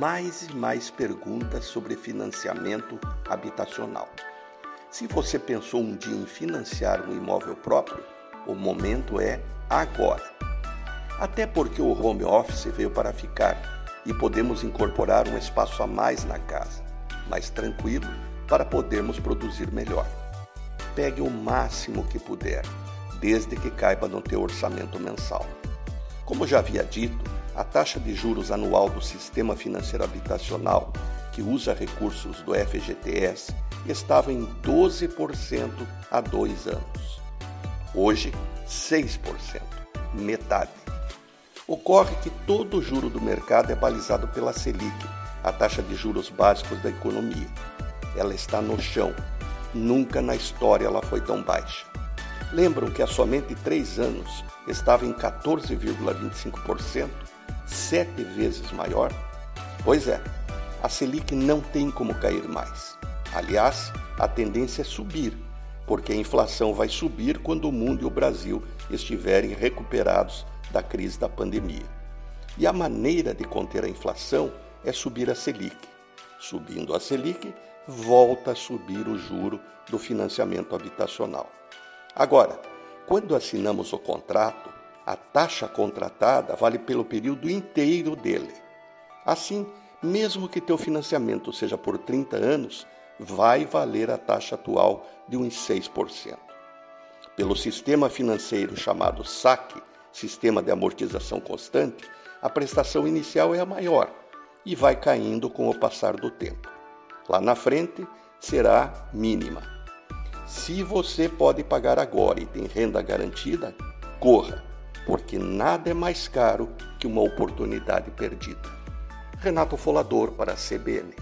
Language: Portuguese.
mais e mais perguntas sobre financiamento habitacional. Se você pensou um dia em financiar um imóvel próprio, o momento é agora. Até porque o home office veio para ficar e podemos incorporar um espaço a mais na casa, mais tranquilo, para podermos produzir melhor. Pegue o máximo que puder, desde que caiba no teu orçamento mensal. Como já havia dito, a taxa de juros anual do Sistema Financeiro Habitacional, que usa recursos do FGTS, estava em 12% há dois anos. Hoje, 6%, metade. Ocorre que todo o juro do mercado é balizado pela Selic, a taxa de juros básicos da economia. Ela está no chão. Nunca na história ela foi tão baixa. Lembram que há somente três anos estava em 14,25%, sete vezes maior? Pois é, a Selic não tem como cair mais. Aliás, a tendência é subir, porque a inflação vai subir quando o mundo e o Brasil estiverem recuperados da crise da pandemia. E a maneira de conter a inflação é subir a Selic. Subindo a Selic, volta a subir o juro do financiamento habitacional. Agora, quando assinamos o contrato, a taxa contratada vale pelo período inteiro dele. Assim, mesmo que teu financiamento seja por 30 anos, vai valer a taxa atual de uns 6%. Pelo sistema financeiro chamado SAC, Sistema de Amortização Constante, a prestação inicial é a maior e vai caindo com o passar do tempo. Lá na frente será mínima. Se você pode pagar agora e tem renda garantida, corra, porque nada é mais caro que uma oportunidade perdida. Renato Folador para a CBN.